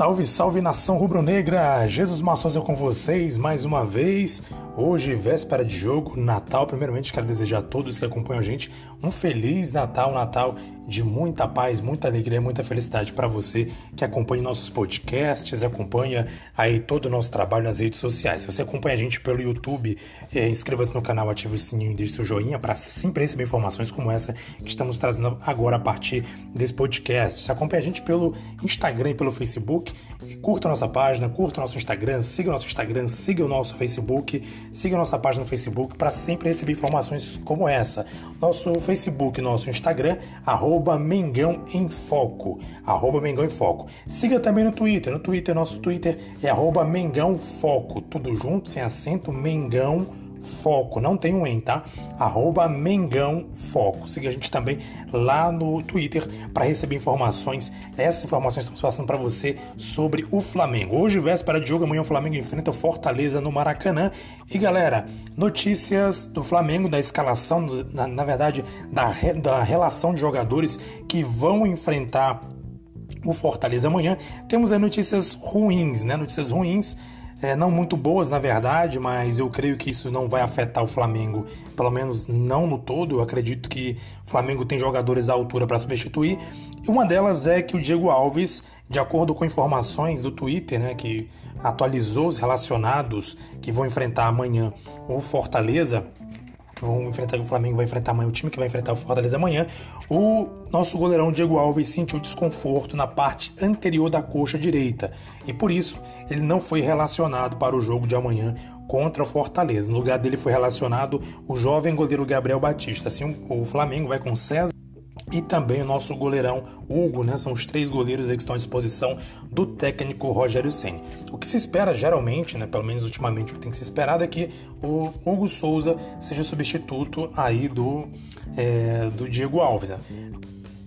Salve, salve nação rubro-negra! Jesus Maçosa com vocês mais uma vez. Hoje, véspera de jogo, Natal. Primeiramente, quero desejar a todos que acompanham a gente um feliz Natal, Natal de muita paz, muita alegria, muita felicidade para você que acompanha nossos podcasts, acompanha aí todo o nosso trabalho nas redes sociais. Se você acompanha a gente pelo YouTube, é, inscreva-se no canal, ative o sininho e deixe seu joinha para sempre receber informações como essa que estamos trazendo agora a partir desse podcast. Se acompanha a gente pelo Instagram e pelo Facebook, curta a nossa página, curta o nosso Instagram, siga o nosso Instagram, siga o nosso Facebook, siga nossa página no Facebook para sempre receber informações como essa. Nosso Facebook, nosso Instagram, arroba Mengão em Foco. Arroba Mengão em Foco. Siga também no Twitter. No Twitter, nosso Twitter é arroba Mengão Foco. Tudo junto, sem acento, Mengão Foco, não tem um em, tá? Arroba Mengão Foco. Siga a gente também lá no Twitter para receber informações. Essas informações estamos passando para você sobre o Flamengo. Hoje, véspera de jogo, amanhã o Flamengo enfrenta o Fortaleza no Maracanã. E galera, notícias do Flamengo, da escalação, na, na verdade, da, da relação de jogadores que vão enfrentar o Fortaleza amanhã. Temos aí notícias ruins, né? Notícias ruins é, não muito boas na verdade, mas eu creio que isso não vai afetar o Flamengo, pelo menos não no todo. Eu acredito que o Flamengo tem jogadores à altura para substituir. E uma delas é que o Diego Alves, de acordo com informações do Twitter, né, que atualizou os relacionados que vão enfrentar amanhã o Fortaleza, que vão enfrentar o Flamengo vai enfrentar amanhã, o time que vai enfrentar o Fortaleza amanhã, o nosso goleirão Diego Alves sentiu desconforto na parte anterior da coxa direita e por isso ele não foi relacionado para o jogo de amanhã contra o Fortaleza. No lugar dele foi relacionado o jovem goleiro Gabriel Batista. Assim, o Flamengo vai com César e também o nosso goleirão Hugo, né? São os três goleiros que estão à disposição do técnico Rogério Ceni. O que se espera geralmente, né, pelo menos ultimamente o que tem que se esperado é que o Hugo Souza seja substituto aí do, é, do Diego Alves. Né?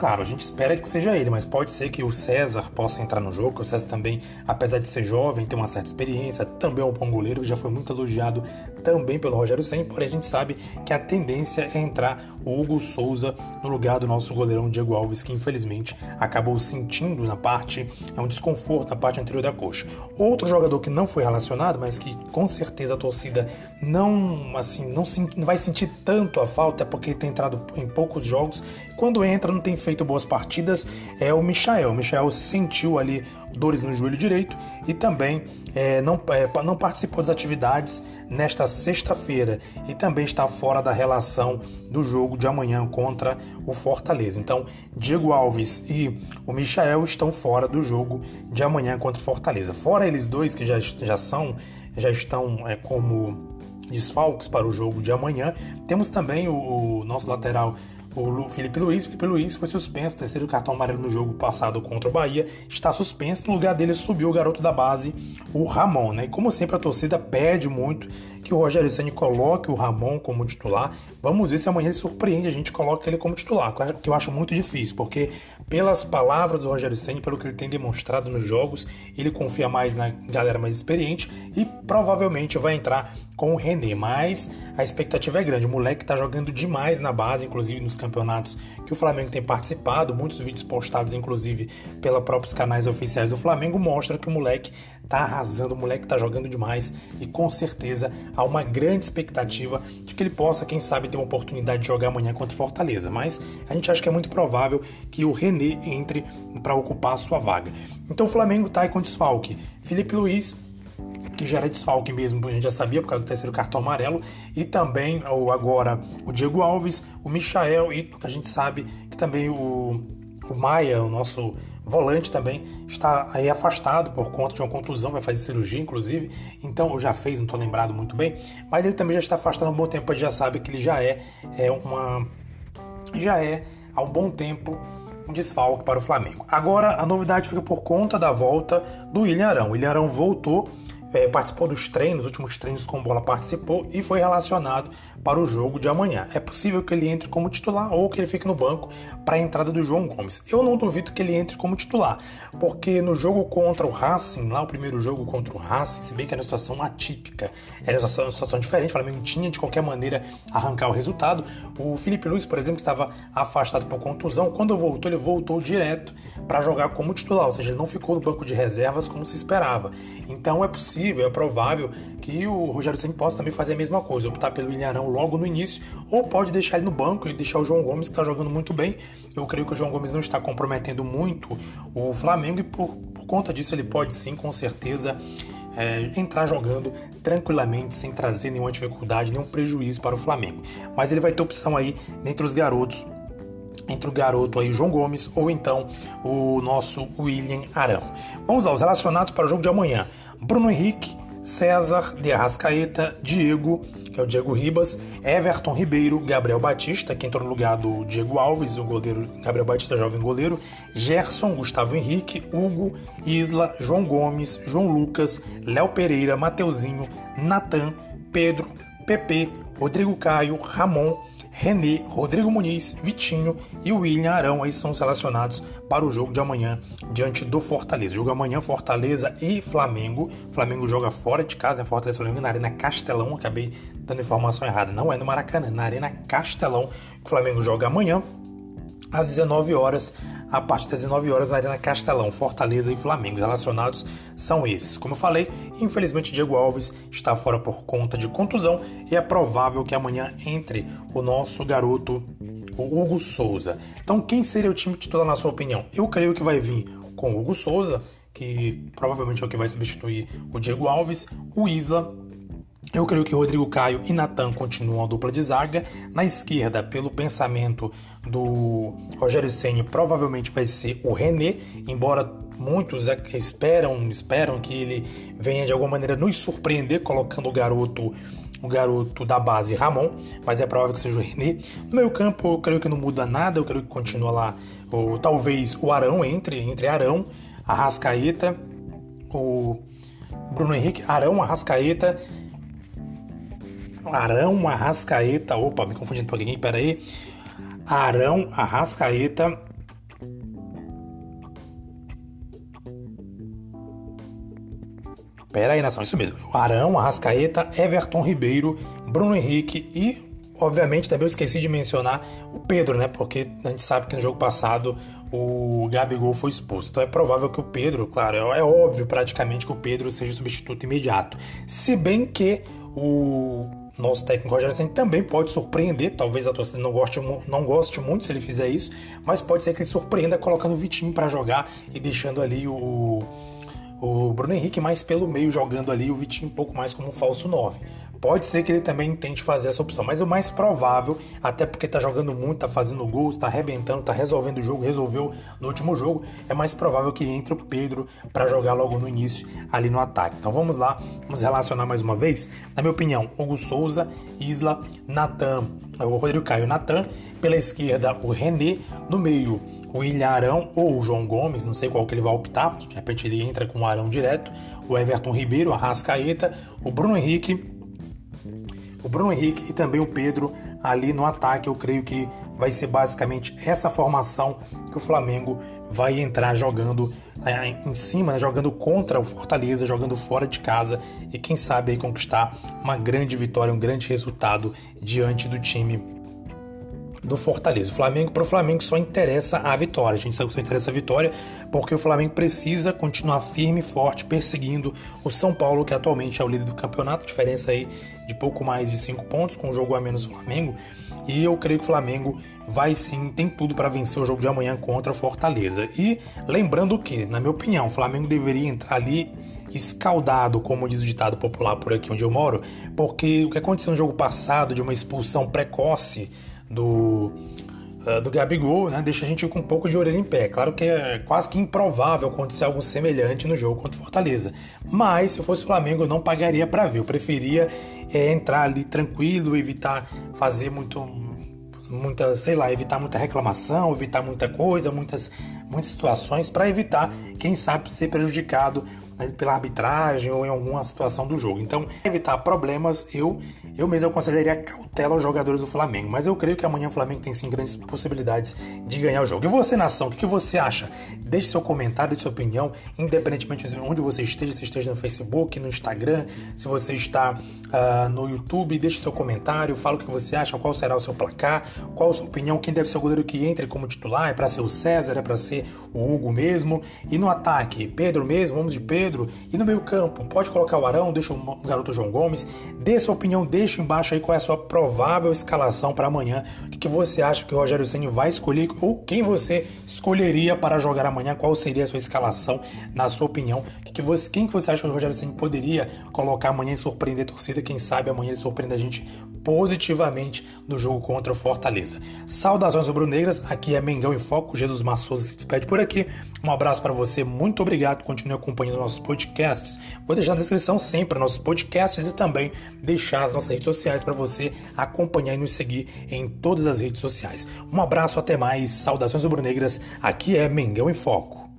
Claro, a gente espera que seja ele, mas pode ser que o César possa entrar no jogo, que o César também, apesar de ser jovem, tem uma certa experiência, também é um bom goleiro, já foi muito elogiado também pelo Rogério Senna, porém a gente sabe que a tendência é entrar o Hugo Souza no lugar do nosso goleirão Diego Alves, que infelizmente acabou sentindo na parte, é um desconforto na parte anterior da coxa. Outro jogador que não foi relacionado, mas que com certeza a torcida não, assim, não, não vai sentir tanto a falta, é porque tem entrado em poucos jogos, quando entra não tem feito feito boas partidas é o Michael. O Michael sentiu ali dores no joelho direito e também é, não, é, não participou das atividades nesta sexta-feira e também está fora da relação do jogo de amanhã contra o Fortaleza. Então, Diego Alves e o Michael estão fora do jogo de amanhã contra o Fortaleza. Fora eles dois que já, já são, já estão é, como desfalques para o jogo de amanhã, temos também o, o nosso lateral o Felipe Luiz. Felipe Luiz foi suspenso, terceiro cartão amarelo no jogo passado contra o Bahia, está suspenso. No lugar dele subiu o garoto da base, o Ramon, né? E como sempre a torcida pede muito que o Rogério Ceni coloque o Ramon como titular. Vamos ver se amanhã ele surpreende a gente coloca ele como titular, que eu acho muito difícil, porque pelas palavras do Rogério Ceni, pelo que ele tem demonstrado nos jogos, ele confia mais na galera mais experiente e provavelmente vai entrar com o René, mas a expectativa é grande. O moleque está jogando demais na base, inclusive nos campeonatos que o Flamengo tem participado. Muitos vídeos postados, inclusive, pelos próprios canais oficiais do Flamengo, mostram que o moleque está arrasando, o moleque está jogando demais e com certeza há uma grande expectativa de que ele possa, quem sabe, ter uma oportunidade de jogar amanhã contra o Fortaleza. Mas a gente acha que é muito provável que o René entre para ocupar a sua vaga. Então o Flamengo está aí com desfalque. Felipe Luiz que já era desfalque mesmo, a gente já sabia por causa do terceiro cartão amarelo, e também o, agora o Diego Alves, o Michael, e a gente sabe que também o, o Maia, o nosso volante também, está aí afastado por conta de uma contusão, vai fazer cirurgia inclusive, então, já fez, não estou lembrado muito bem, mas ele também já está afastado há um bom tempo, a gente já sabe que ele já é, é uma. já é há um bom tempo desfalque para o Flamengo. Agora a novidade fica por conta da volta do William Arão. O William Arão voltou é, participou dos treinos, últimos treinos com bola participou e foi relacionado para o jogo de amanhã. É possível que ele entre como titular ou que ele fique no banco para a entrada do João Gomes. Eu não duvido que ele entre como titular, porque no jogo contra o Racing, lá o primeiro jogo contra o Racing, se bem que era uma situação atípica, era uma situação, uma situação diferente, o Flamengo tinha de qualquer maneira arrancar o resultado. O Felipe Luiz, por exemplo, estava afastado por contusão, quando voltou, ele voltou direto para jogar como titular, ou seja, ele não ficou no banco de reservas como se esperava. Então é possível possível, é provável que o Rogério Ceni possa também fazer a mesma coisa, optar pelo Ilharão logo no início, ou pode deixar ele no banco e deixar o João Gomes, que está jogando muito bem. Eu creio que o João Gomes não está comprometendo muito o Flamengo e por, por conta disso ele pode sim, com certeza, é, entrar jogando tranquilamente, sem trazer nenhuma dificuldade, nenhum prejuízo para o Flamengo. Mas ele vai ter opção aí entre os garotos entre o garoto aí João Gomes ou então o nosso William Arão. Vamos aos relacionados para o jogo de amanhã. Bruno Henrique, César de Arrascaeta, Diego, que é o Diego Ribas, Everton Ribeiro, Gabriel Batista, que entrou no lugar do Diego Alves, o goleiro Gabriel Batista, jovem goleiro, Gerson, Gustavo Henrique, Hugo, Isla, João Gomes, João Lucas, Léo Pereira, Mateuzinho, Natan, Pedro, Pepe, Rodrigo Caio, Ramon, René, Rodrigo Muniz, Vitinho e William Arão aí são selecionados para o jogo de amanhã diante do Fortaleza. Jogo amanhã Fortaleza e Flamengo. Flamengo joga fora de casa, né? Fortaleza Flamengo na Arena Castelão. Acabei dando informação errada. Não é no Maracanã, é na Arena Castelão. O Flamengo joga amanhã às 19 horas a partir das 19 horas na Arena Castelão, Fortaleza e Flamengo. Os relacionados são esses. Como eu falei, infelizmente Diego Alves está fora por conta de contusão e é provável que amanhã entre o nosso garoto, o Hugo Souza. Então, quem seria o time titular na sua opinião? Eu creio que vai vir com o Hugo Souza, que provavelmente é o que vai substituir o Diego Alves, o Isla eu creio que Rodrigo Caio e Natan continuam a dupla de zaga. Na esquerda, pelo pensamento do Rogério Ceni, provavelmente vai ser o René, embora muitos esperam, esperam que ele venha de alguma maneira nos surpreender colocando o garoto o garoto da base Ramon, mas é provável que seja o René. No meio campo, eu creio que não muda nada, eu creio que continua lá, ou talvez o Arão entre, entre Arão, Arrascaeta, o Bruno Henrique, Arão, Arrascaeta Arão Arrascaeta. Opa, me confundindo um pouquinho, peraí. Arão Arrascaeta. Pera aí, nação, isso mesmo. Arão, Arrascaeta, Everton Ribeiro, Bruno Henrique e, obviamente, também eu esqueci de mencionar o Pedro, né? Porque a gente sabe que no jogo passado o Gabigol foi expulso. Então é provável que o Pedro, claro, é, é óbvio praticamente que o Pedro seja o substituto imediato. Se bem que o nosso técnico Rogério Senna também pode surpreender, talvez a torcida não goste, não goste muito se ele fizer isso, mas pode ser que ele surpreenda colocando o Vitinho para jogar e deixando ali o, o Bruno Henrique mais pelo meio, jogando ali o Vitinho um pouco mais como um falso 9. Pode ser que ele também tente fazer essa opção, mas o mais provável, até porque tá jogando muito, tá fazendo gols, tá arrebentando, tá resolvendo o jogo, resolveu no último jogo, é mais provável que entre o Pedro para jogar logo no início ali no ataque. Então vamos lá, vamos relacionar mais uma vez. Na minha opinião, Hugo Souza, Isla, Natan, o Rodrigo Caio Natan, pela esquerda o René, no meio o Ilharão ou o João Gomes, não sei qual que ele vai optar, de repente ele entra com o Arão direto, o Everton Ribeiro, a Rascaeta, o Bruno Henrique o Bruno Henrique e também o Pedro ali no ataque. Eu creio que vai ser basicamente essa formação que o Flamengo vai entrar jogando é, em cima, né, jogando contra o Fortaleza, jogando fora de casa e quem sabe aí conquistar uma grande vitória, um grande resultado diante do time do Fortaleza. O Flamengo para o Flamengo só interessa a vitória. A gente sabe que só interessa a vitória porque o Flamengo precisa continuar firme e forte perseguindo o São Paulo, que atualmente é o líder do campeonato, diferença aí de pouco mais de cinco pontos com um jogo a menos do Flamengo. E eu creio que o Flamengo vai sim, tem tudo para vencer o jogo de amanhã contra o Fortaleza. E lembrando que, na minha opinião, o Flamengo deveria entrar ali escaldado, como diz o ditado popular por aqui onde eu moro, porque o que aconteceu no jogo passado de uma expulsão precoce do, uh, do Gabigol, né, deixa a gente com um pouco de orelha em pé. Claro que é quase que improvável acontecer algo semelhante no jogo contra o Fortaleza. Mas se eu fosse Flamengo, eu não pagaria para ver. Eu preferia é, entrar ali tranquilo, evitar fazer muito muita, sei lá, evitar muita reclamação, evitar muita coisa, muitas, muitas situações para evitar, quem sabe, ser prejudicado pela arbitragem ou em alguma situação do jogo. Então, evitar problemas, eu eu mesmo aconselharia cautela aos jogadores do Flamengo, mas eu creio que amanhã o Flamengo tem sim grandes possibilidades de ganhar o jogo. E você, nação, o que, você acha? Deixe seu comentário, deixe sua opinião, independentemente de onde você esteja, se esteja no Facebook, no Instagram, se você está uh, no YouTube, deixe seu comentário, fala o que você acha, qual será o seu placar, qual a sua opinião, quem deve ser o goleiro que entre como titular, é para ser o César, é para ser o Hugo mesmo. E no ataque, Pedro mesmo, vamos de Pedro. E no meio campo, pode colocar o Arão, deixa o garoto João Gomes, dê sua opinião, deixa embaixo aí qual é a sua provável escalação para amanhã. O que, você acha que o Rogério Ceni vai escolher ou quem você escolheria para jogar amanhã? Qual seria a sua escalação, na sua opinião? Que que você, quem que você acha que o Rogério Ceni poderia colocar amanhã e surpreender a torcida? Quem sabe amanhã ele surpreende a gente positivamente no jogo contra o Fortaleza. Saudações rubro-negras, aqui é Mengão em Foco, Jesus Massoso se despede por aqui. Um abraço para você, muito obrigado, continue acompanhando nossos podcasts. Vou deixar na descrição sempre nossos podcasts e também deixar as nossas redes sociais para você acompanhar e nos seguir em todas as redes sociais. Um abraço, até mais, saudações rubro-negras, aqui é Mengão em Foco.